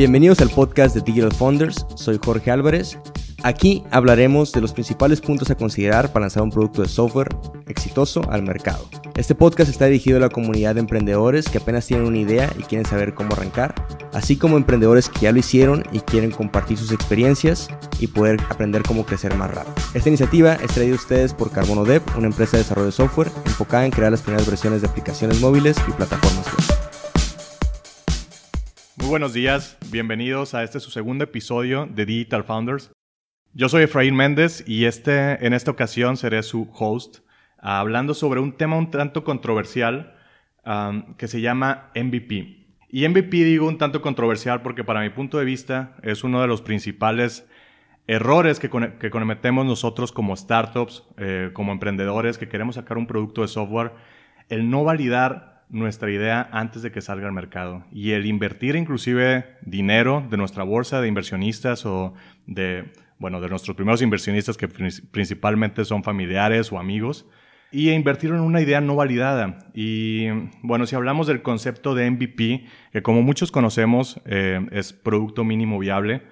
Bienvenidos al podcast de Digital Founders, soy Jorge Álvarez. Aquí hablaremos de los principales puntos a considerar para lanzar un producto de software exitoso al mercado. Este podcast está dirigido a la comunidad de emprendedores que apenas tienen una idea y quieren saber cómo arrancar, así como emprendedores que ya lo hicieron y quieren compartir sus experiencias y poder aprender cómo crecer más rápido. Esta iniciativa es traída a ustedes por Carbono Dev, una empresa de desarrollo de software enfocada en crear las primeras versiones de aplicaciones móviles y plataformas web. Buenos días, bienvenidos a este su segundo episodio de Digital Founders. Yo soy Efraín Méndez y este, en esta ocasión seré su host, hablando sobre un tema un tanto controversial que se llama MVP. Y MVP digo un tanto controversial porque para mi punto de vista es uno de los principales errores que, que cometemos nosotros como startups, eh, como emprendedores que queremos sacar un producto de software, el no validar nuestra idea antes de que salga al mercado y el invertir inclusive dinero de nuestra bolsa de inversionistas o de bueno, de nuestros primeros inversionistas que principalmente son familiares o amigos, y invertir en una idea no validada. Y bueno, si hablamos del concepto de MVP, que como muchos conocemos eh, es producto mínimo viable,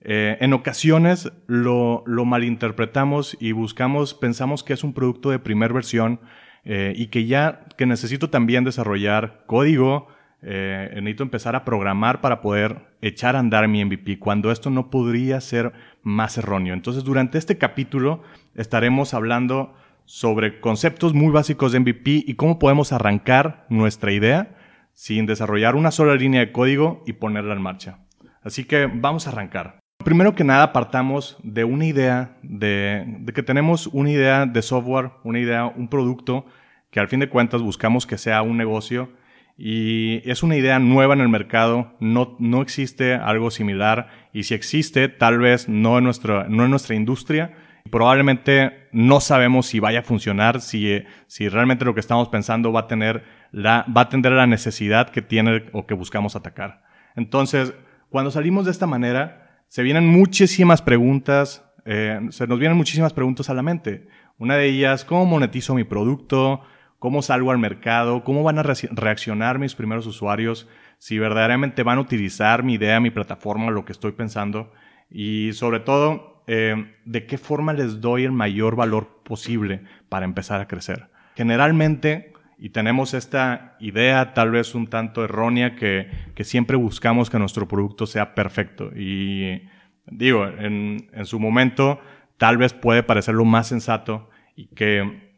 eh, en ocasiones lo, lo, malinterpretamos y buscamos, pensamos que es un producto de primera versión eh, y que ya, que necesito también desarrollar código, eh, necesito empezar a programar para poder echar a andar mi MVP, cuando esto no podría ser más erróneo. Entonces, durante este capítulo estaremos hablando sobre conceptos muy básicos de MVP y cómo podemos arrancar nuestra idea sin desarrollar una sola línea de código y ponerla en marcha. Así que vamos a arrancar. Primero que nada, partamos de una idea, de, que tenemos una idea de software, una idea, un producto que al fin de cuentas buscamos que sea un negocio y es una idea nueva en el mercado, no, no existe algo similar y si existe, tal vez no en, nuestra, no en nuestra industria. Probablemente no sabemos si vaya a funcionar, si, si realmente lo que estamos pensando va a, tener la, va a atender la necesidad que tiene o que buscamos atacar. Entonces, cuando salimos de esta manera, se vienen muchísimas preguntas, eh, se nos vienen muchísimas preguntas a la mente. Una de ellas, ¿cómo monetizo mi producto? cómo salgo al mercado, cómo van a reaccionar mis primeros usuarios, si verdaderamente van a utilizar mi idea, mi plataforma, lo que estoy pensando y sobre todo eh, de qué forma les doy el mayor valor posible para empezar a crecer. Generalmente, y tenemos esta idea tal vez un tanto errónea que, que siempre buscamos que nuestro producto sea perfecto y digo, en, en su momento tal vez puede parecer lo más sensato y que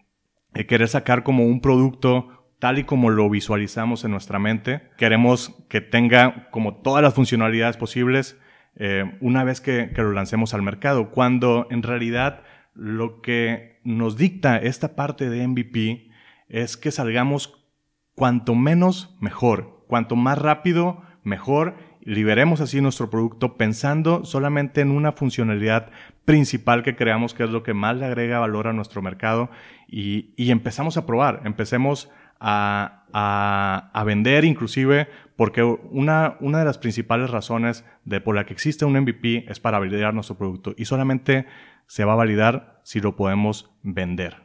querer sacar como un producto tal y como lo visualizamos en nuestra mente. Queremos que tenga como todas las funcionalidades posibles eh, una vez que, que, lo lancemos al mercado, cuando en realidad lo que nos dicta esta parte de MVP es que salgamos cuanto menos mejor, cuanto más rápido mejor liberemos así nuestro producto pensando solamente en una funcionalidad principal que creamos que es lo que más le agrega valor a nuestro mercado y, y empezamos a probar, empecemos a, a, a, vender inclusive porque una, una de las principales razones de por la que existe un MVP es para validar nuestro producto y solamente se va a validar si lo podemos vender.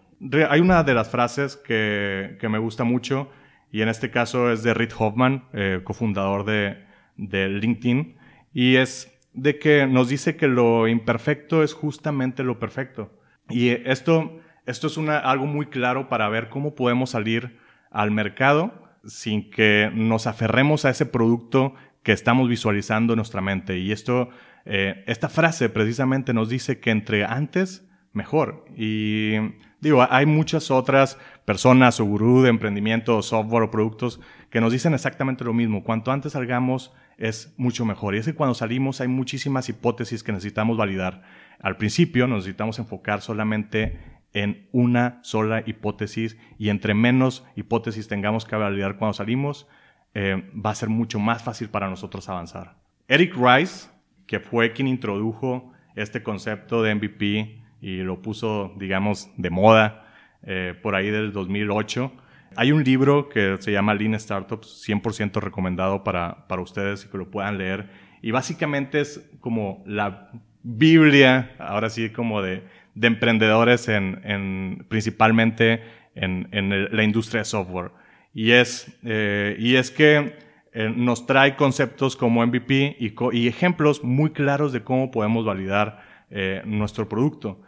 Hay una de las frases que, que me gusta mucho y en este caso es de Reid Hoffman, eh, cofundador de, de LinkedIn, y es de que nos dice que lo imperfecto es justamente lo perfecto. Y esto, esto es una, algo muy claro para ver cómo podemos salir al mercado sin que nos aferremos a ese producto que estamos visualizando en nuestra mente. Y esto, eh, esta frase precisamente nos dice que entre antes, mejor. Y digo, hay muchas otras personas o gurú de emprendimiento, software o productos que nos dicen exactamente lo mismo. Cuanto antes salgamos es mucho mejor. Y es que cuando salimos hay muchísimas hipótesis que necesitamos validar. Al principio nos necesitamos enfocar solamente en una sola hipótesis y entre menos hipótesis tengamos que validar cuando salimos, eh, va a ser mucho más fácil para nosotros avanzar. Eric Rice, que fue quien introdujo este concepto de MVP y lo puso, digamos, de moda eh, por ahí del 2008, hay un libro que se llama Lean Startups, 100% recomendado para, para ustedes y que lo puedan leer. Y básicamente es como la Biblia, ahora sí, como de, de emprendedores en, en principalmente en, en la industria de software. Y es, eh, y es que eh, nos trae conceptos como MVP y, ejemplos muy claros de cómo podemos validar eh, nuestro producto.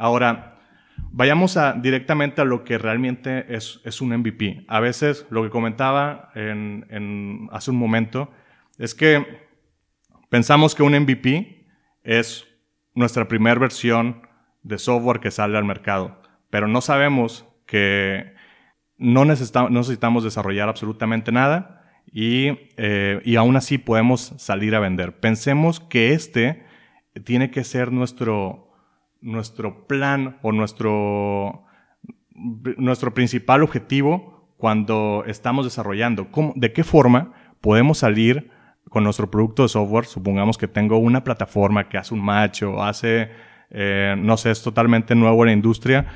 Ahora, vayamos directamente a lo que realmente es, un MVP. A veces, lo que comentaba en, hace un momento, es que pensamos que un MVP es nuestra primera versión de software que sale al mercado, pero no sabemos que no necesitamos desarrollar absolutamente nada eh, y, aún así podemos salir a vender. Pensemos que este tiene que ser nuestro, nuestro plan o nuestro, nuestro principal objetivo cuando estamos desarrollando. ¿De qué forma podemos salir con nuestro producto de software? Supongamos que tengo una plataforma que hace un match o hace, eh, no sé, es totalmente nuevo en la industria.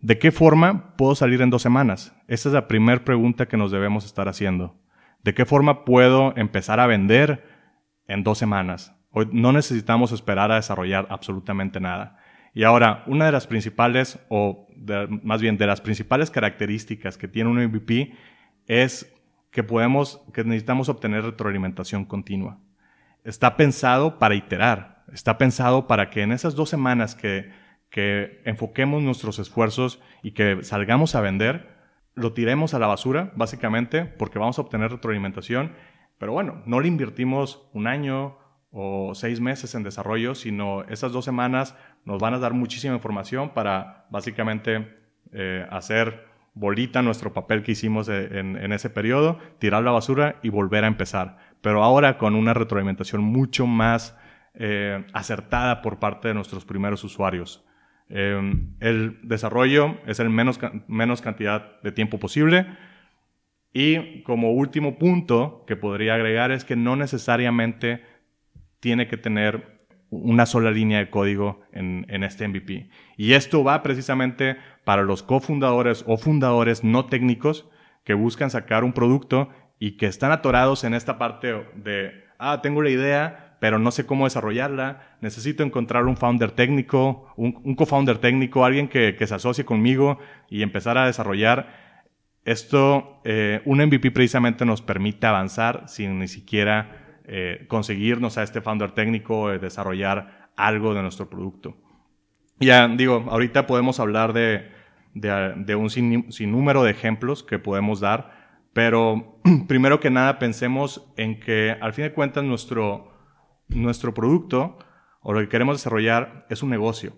¿De qué forma puedo salir en dos semanas? Esa es la primera pregunta que nos debemos estar haciendo. ¿De qué forma puedo empezar a vender en dos semanas? Hoy no necesitamos esperar a desarrollar absolutamente nada. Y ahora, una de las principales, o más bien de las principales características que tiene un MVP es que podemos, que necesitamos obtener retroalimentación continua. Está pensado para iterar, está pensado para que en esas dos semanas que, que enfoquemos nuestros esfuerzos y que salgamos a vender, lo tiremos a la basura, básicamente, porque vamos a obtener retroalimentación. Pero bueno, no le invertimos un año o seis meses en desarrollo, sino esas dos semanas nos van a dar muchísima información para básicamente eh, hacer bolita nuestro papel que hicimos en, ese periodo, tirar la basura y volver a empezar. Pero ahora con una retroalimentación mucho más eh, acertada por parte de nuestros primeros usuarios. Em, el desarrollo es el menos, menos cantidad de tiempo posible. Y como último punto que podría agregar es que no necesariamente tiene que tener una sola línea de código en, este MVP. Y esto va precisamente para los cofundadores o fundadores no técnicos que buscan sacar un producto y que están atorados en esta parte de, ah, tengo la idea, pero no sé cómo desarrollarla. Necesito encontrar un founder técnico, un, co-founder técnico, alguien que, se asocie conmigo y empezar a desarrollar. Esto, eh, un MVP precisamente nos permite avanzar sin ni siquiera eh, conseguirnos a este founder técnico, o desarrollar algo de nuestro producto. Ya digo, ahorita podemos hablar de, un sinnúmero de ejemplos que podemos dar, pero primero que nada pensemos en que al fin de cuentas nuestro, nuestro producto o lo que queremos desarrollar es un negocio.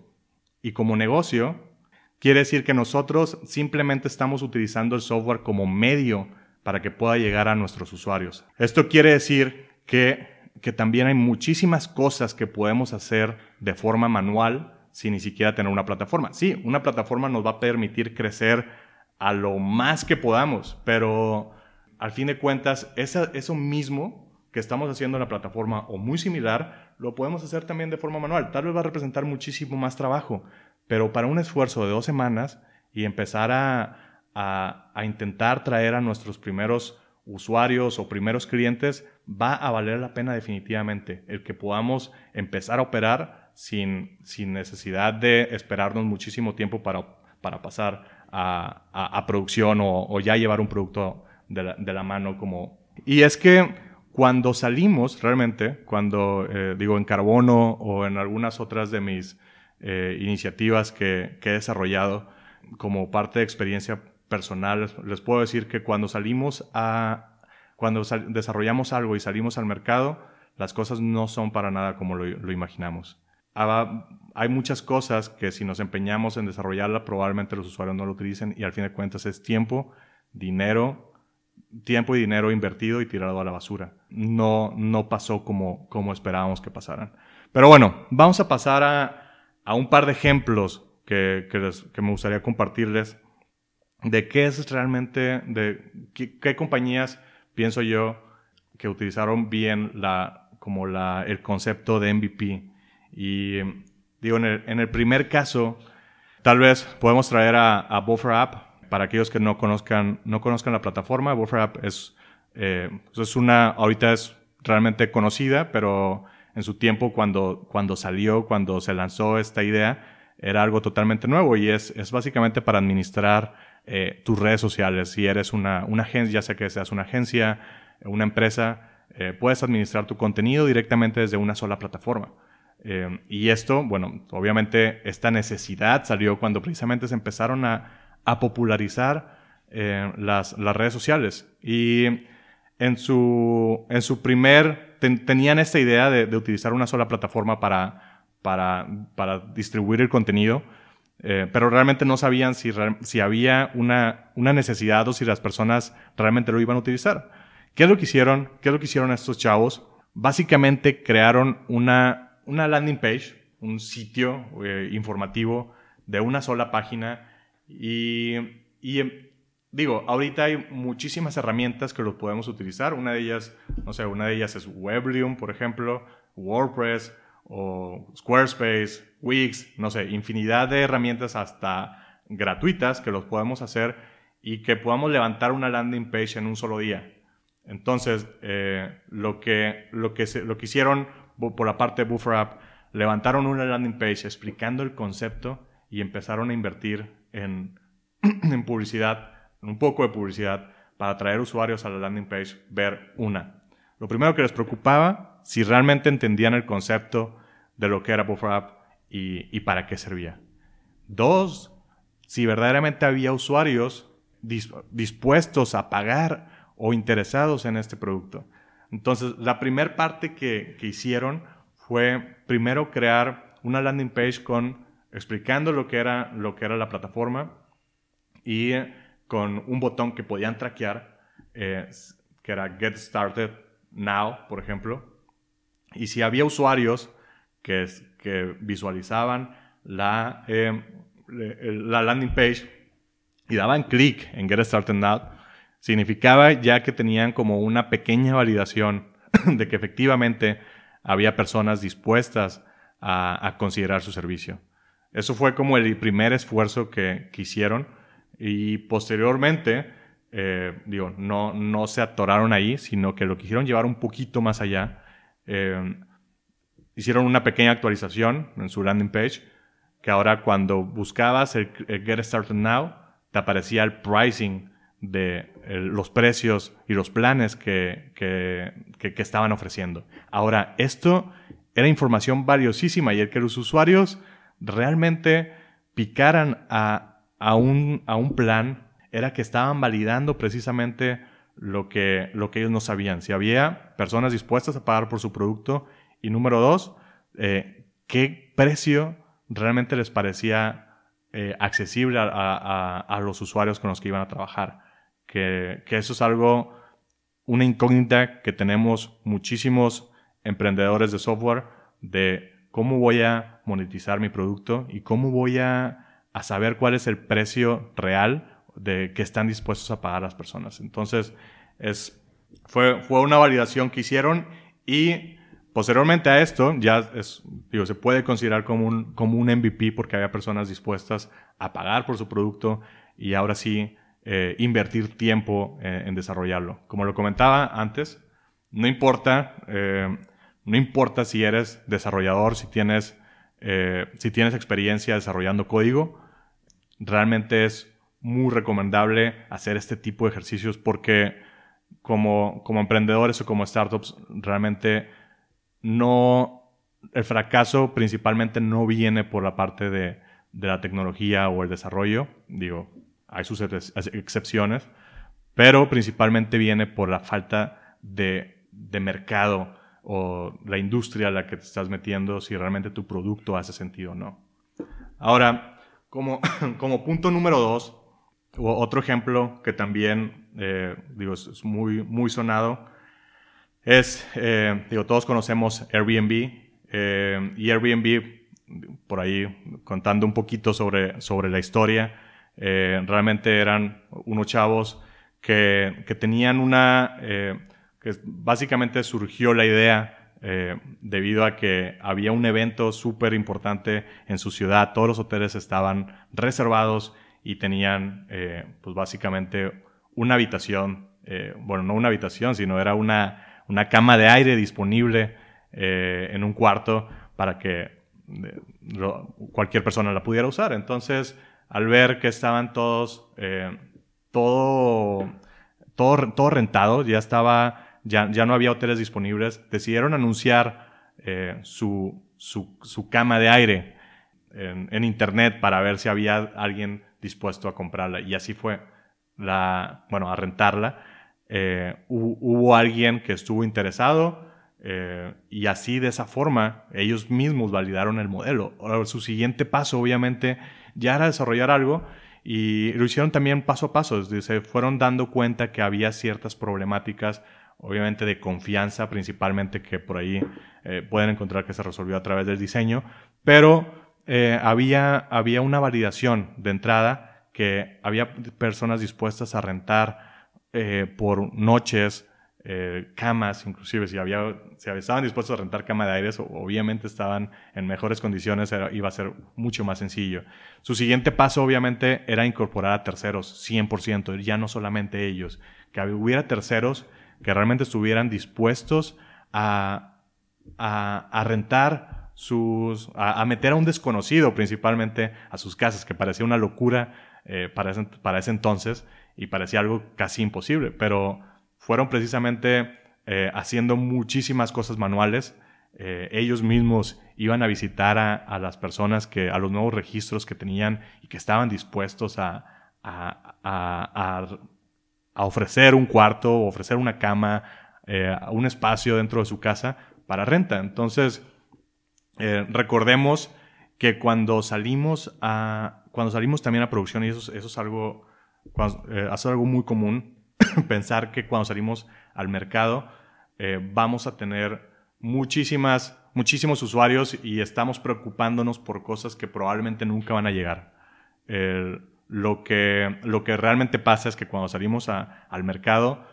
Y como negocio, quiere decir que nosotros simplemente estamos utilizando el software como medio para que pueda llegar a nuestros usuarios. Esto quiere decir que, que también hay muchísimas cosas que podemos hacer de forma manual sin ni siquiera tener una plataforma. Sí, una plataforma nos va a permitir crecer a lo más que podamos, pero al fin de cuentas, eso mismo que estamos haciendo en la plataforma o muy similar, lo podemos hacer también de forma manual. Tal vez va a representar muchísimo más trabajo, pero para un esfuerzo de dos semanas y empezar a, a, intentar traer a nuestros primeros usuarios o primeros clientes, va a valer la pena definitivamente el que podamos empezar a operar sin, sin necesidad de esperarnos muchísimo tiempo para, para pasar a, a, producción o, o, ya llevar un producto de la, de la mano como... Y es que cuando salimos, realmente, cuando eh, digo en Carbono o en algunas otras de mis eh, iniciativas que, he desarrollado como parte de experiencia personal, les, puedo decir que cuando salimos a, cuando desarrollamos algo y salimos al mercado, las cosas no son para nada como lo, imaginamos. hay muchas cosas que si nos empeñamos en desarrollarla, probablemente los usuarios no lo utilicen y al fin de cuentas es tiempo, dinero, tiempo y dinero invertido y tirado a la basura. No, no pasó como, como esperábamos que pasaran. Pero bueno, vamos a pasar a, a un par de ejemplos que, que, me gustaría compartirles de qué es realmente, de qué, compañías pienso yo que utilizaron bien como el concepto de MVP. Y digo, en el, primer caso, tal vez podemos traer a, a Buffer App, para aquellos que no conozcan, no conozcan la plataforma, Buffer App es, eh, pues es una, ahorita es realmente conocida, pero en su tiempo cuando, cuando salió, cuando se lanzó esta idea, era algo totalmente nuevo y es, es básicamente para administrar eh, tus redes sociales. Si eres una, una agencia, ya sea que seas una agencia, una empresa, eh, puedes administrar tu contenido directamente desde una sola plataforma. Eh, y esto, bueno, obviamente esta necesidad salió cuando precisamente se empezaron a, popularizar eh, las, redes sociales. Y en su, en su primer, tenían esta idea de, utilizar una sola plataforma para, para, para distribuir el contenido, pero realmente no sabían si, si había una, una necesidad o si las personas realmente lo iban a utilizar. ¿Qué es lo que hicieron? ¿Qué es lo que hicieron estos chavos? Básicamente crearon una, una landing page, un sitio eh, informativo de una sola página y, y em, digo, ahorita hay muchísimas herramientas que los podemos utilizar. Una de ellas, no sé, una de ellas es Weblium, por ejemplo, WordPress o Squarespace, Wix, no sé, infinidad de herramientas hasta gratuitas que los podemos hacer y que podamos levantar una landing page en un solo día. Entonces, eh, lo, que, lo, que lo que hicieron por la parte de Buffer App, levantaron una landing page explicando el concepto y empezaron a invertir en, en publicidad, un poco de publicidad, para atraer usuarios a la landing page, ver una. Lo primero que les preocupaba, si realmente entendían el concepto de lo que era Buffer App y, para qué servía. Dos, si verdaderamente había usuarios dispuestos a pagar o interesados en este producto. Entonces, la primera parte que, hicieron fue primero crear una landing page con explicando lo que era, lo que era la plataforma y con un botón que podían traquear, eh, que era Get Started Now, por ejemplo. Y si había usuarios que, que visualizaban la, eh, la landing page y daban clic en Get Started Now, Significaba ya que tenían como una pequeña validación de que efectivamente había personas dispuestas a, considerar su servicio. Eso fue como el primer esfuerzo que, hicieron y posteriormente, eh, digo, no, no se atoraron ahí, sino que lo quisieron llevar un poquito más allá. Eh, hicieron una pequeña actualización en su landing page, que ahora cuando buscabas el, el Get Started Now, te aparecía el pricing de los precios y los planes que, estaban ofreciendo. Ahora, esto era información valiosísima y el que los usuarios realmente picaran a, un, a un plan era que estaban validando precisamente lo que, lo que ellos no sabían. Si había personas dispuestas a pagar por su producto y número dos, eh, qué precio realmente les parecía eh, accesible a, los usuarios con los que iban a trabajar que, eso es algo, una incógnita que tenemos muchísimos emprendedores de software de cómo voy a monetizar mi producto y cómo voy a, saber cuál es el precio real de que están dispuestos a pagar las personas. Entonces, es, fue, fue una validación que hicieron y posteriormente a esto ya se puede considerar como un, MVP porque había personas dispuestas a pagar por su producto y ahora sí eh, invertir tiempo eh, en desarrollarlo. Como lo comentaba antes, no importa, eh, no importa si eres desarrollador, si tienes, si tienes experiencia desarrollando código, realmente es muy recomendable hacer este tipo de ejercicios porque como, como emprendedores o como startups realmente no, el fracaso principalmente no viene por la parte de, de la tecnología o el desarrollo. Digo, hay sus excepciones, pero principalmente viene por la falta de, mercado o la industria a la que te estás metiendo, si realmente tu producto hace sentido o no. Ahora, como, como punto número dos, otro ejemplo que también eh, digo, es muy, muy sonado, es, eh, digo, todos conocemos Airbnb eh, y Airbnb, por ahí contando un poquito sobre, sobre la historia, eh, realmente eran unos chavos que, que tenían una... Eh, que básicamente surgió la idea debido a que había un evento súper importante en su ciudad, todos los hoteles estaban reservados y tenían pues básicamente una habitación, bueno, no una habitación, sino era una, una cama de aire disponible en un cuarto para que cualquier persona la pudiera usar. Entonces, al ver que estaban todos, eh, todo, todo, todo rentado, ya estaba ya, ya no había hoteles disponibles, decidieron anunciar eh, su, su, cama de aire en, internet para ver si había alguien dispuesto a comprarla. Y así fue, la, bueno, a rentarla. Eh, alguien que estuvo interesado eh, y así de esa forma ellos mismos validaron el modelo. Ahora, su siguiente paso obviamente ya era desarrollar algo y lo hicieron también paso a paso. Se fueron dando cuenta que había ciertas problemáticas obviamente de confianza principalmente que por ahí eh, pueden encontrar que se resolvió a través del diseño, pero eh, había, había una validación de entrada que había personas dispuestas a rentar por noches camas, inclusive si, había, si estaban dispuestos a rentar cama de aires, obviamente estaban en mejores condiciones, iba a ser mucho más sencillo. Su siguiente paso obviamente era incorporar a terceros, 100%, ya no solamente ellos, que hubiera terceros que realmente estuvieran dispuestos a, a, rentar sus, a, meter a un desconocido principalmente a sus casas, que parecía una locura eh, para, para ese entonces y parecía algo casi imposible, pero fueron precisamente eh, haciendo muchísimas cosas manuales. Eh, ellos mismos iban a visitar a, las personas que, a los nuevos registros que tenían y que estaban dispuestos a, a a ofrecer un cuarto, ofrecer una cama, eh, un espacio dentro de su casa para renta. Entonces, recordemos que cuando salimos a cuando salimos también a producción y eso, eso es algo algo muy común pensar que cuando salimos al mercado vamos a tener muchísimas muchísimos usuarios y estamos preocupándonos por cosas que probablemente nunca van a llegar. Lo que, lo que realmente pasa es que cuando salimos al mercado,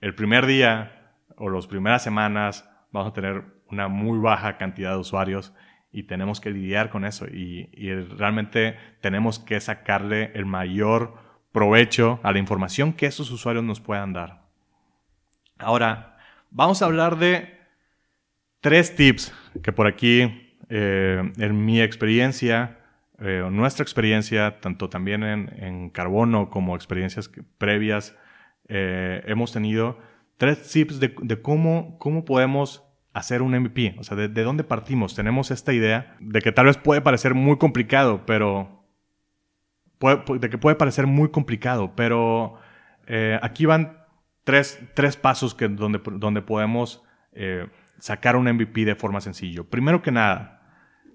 el primer día o las primeras semanas vamos a tener una muy baja cantidad de usuarios y tenemos que lidiar con eso y, realmente tenemos que sacarle el mayor provecho a la información que esos usuarios nos puedan dar. Ahora, vamos a hablar de tres tips que por aquí, eh, en mi experiencia, eh, nuestra experiencia, tanto también en, carbono como experiencias previas, eh, hemos tenido tres tips de, cómo, cómo podemos hacer un MVP, o sea, de, dónde partimos. Tenemos esta idea de que tal vez puede parecer muy complicado, pero... de que puede parecer muy complicado, pero eh, aquí van tres, tres pasos que, donde, donde podemos sacar un MVP de forma sencilla. Primero que nada,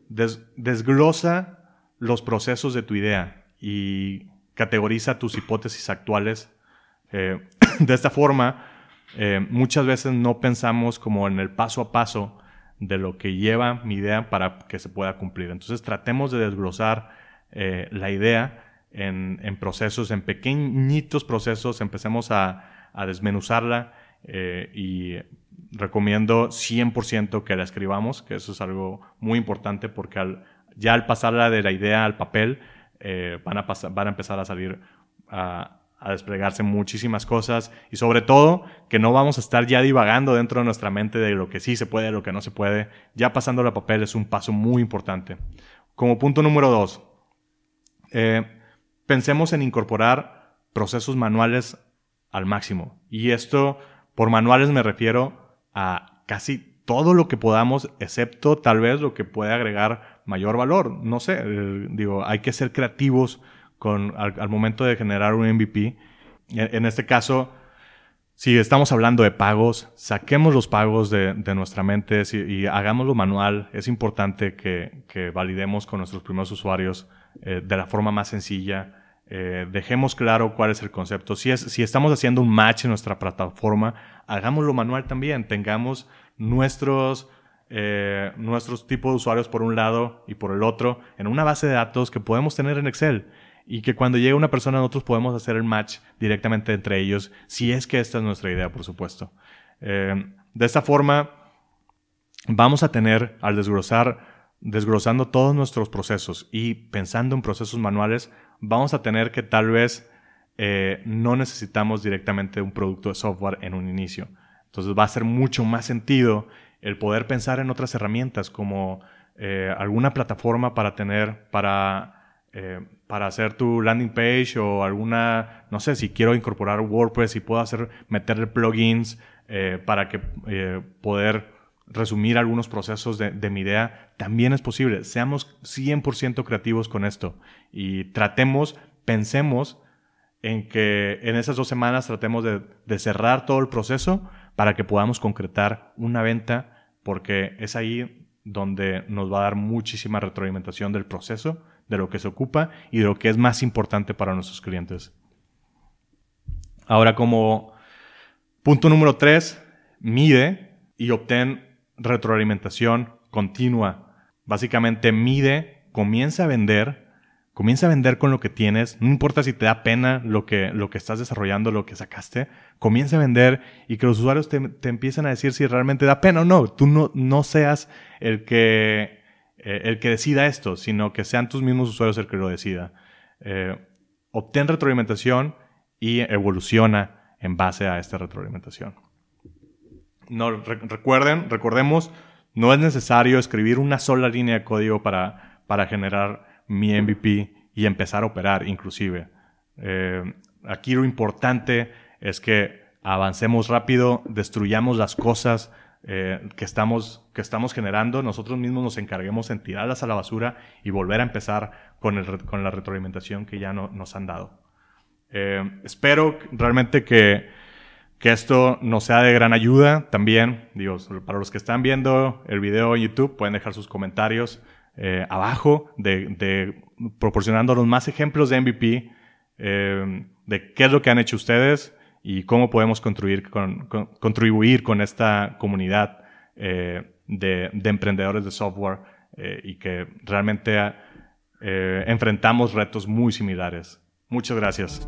desglosa los procesos de tu idea y categoriza tus hipótesis actuales. Eh, de esta forma, eh, muchas veces no pensamos como en el paso a paso de lo que lleva mi idea para que se pueda cumplir. Entonces tratemos de desglosar eh, la idea en, procesos, en pequeñitos procesos, empecemos a, a desmenuzarla y recomiendo 100% que la escribamos, que eso es algo muy importante porque al, ya al pasarla de la idea al papel, eh, van, a van a empezar a salir a, desplegarse muchísimas cosas y sobre todo que no vamos a estar ya divagando dentro de nuestra mente de lo que sí se puede, lo que no se puede. Ya pasándolo a papel es un paso muy importante. Como punto número dos, eh, pensemos en incorporar procesos manuales al máximo. Y esto, por manuales me refiero a casi todo lo que podamos, excepto tal vez lo que puede agregar mayor valor. No sé, eh, digo, hay que ser creativos con, al, momento de generar un MVP. En, este caso, si estamos hablando de pagos, saquemos los pagos de, nuestra mente y hagámoslo manual. Es importante que, validemos con nuestros primeros usuarios eh, de la forma más sencilla. Eh, dejemos claro cuál es el concepto. Si, es, si estamos haciendo un match en nuestra plataforma, hagámoslo manual también. Tengamos nuestros, eh, nuestros tipos de usuarios por un lado y por el otro en una base de datos que podemos tener en Excel y que cuando llegue una persona nosotros podemos hacer el match directamente entre ellos, si es que esta es nuestra idea, por supuesto. De esta forma, vamos a tener, al desglosar, desglosando todos nuestros procesos y pensando en procesos manuales, vamos a tener que tal vez eh, no necesitamos directamente un producto de software en un inicio. Entonces va a ser mucho más sentido el poder pensar en otras herramientas como eh, alguna plataforma para tener, para, eh, para hacer tu landing page o alguna, no sé, si quiero incorporar WordPress y puedo hacer, meterle plugins para que poder resumir algunos procesos de, mi idea, también es posible. Seamos 100% creativos con esto y tratemos, pensemos en que en esas dos semanas tratemos de, de cerrar todo el proceso para que podamos concretar una venta, porque es ahí donde nos va a dar muchísima retroalimentación del proceso, de lo que se ocupa y de lo que es más importante para nuestros clientes. Ahora, como punto número tres, mide y obtén retroalimentación continua. Básicamente mide, comienza a vender, comienza a vender con lo que tienes, no importa si te da pena lo que, lo que estás desarrollando, lo que sacaste, comienza a vender y que los usuarios te, te empiecen a decir si realmente da pena o no. Tú no, no seas el que, eh, el que decida esto, sino que sean tus mismos usuarios el que lo decida. Eh, obtén retroalimentación y evoluciona en base a esta retroalimentación. No, recuerden, recordemos, no es necesario escribir una sola línea de código para, para generar mi MVP y empezar a operar inclusive. Eh, aquí lo importante es que avancemos rápido, destruyamos las cosas eh, que, estamos, que estamos generando, nosotros mismos nos encarguemos en tirarlas a la basura y volver a empezar con, el, con la retroalimentación que ya no, nos han dado. Eh, espero realmente que que esto nos sea de gran ayuda también. Digo, para los que están viendo el video en YouTube, pueden dejar sus comentarios eh, abajo de, de, proporcionándonos más ejemplos de MVP, eh, de qué es lo que han hecho ustedes y cómo podemos contribuir con, esta comunidad eh, de, emprendedores de software y que realmente enfrentamos retos muy similares. Muchas gracias.